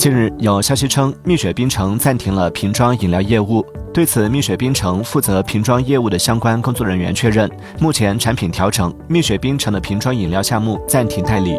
近日有消息称蜜雪冰城暂停了瓶装饮料业务。对此蜜雪冰城负责瓶装业务的相关工作人员确认目前产品调整蜜雪冰城的瓶装饮料项目暂停代理。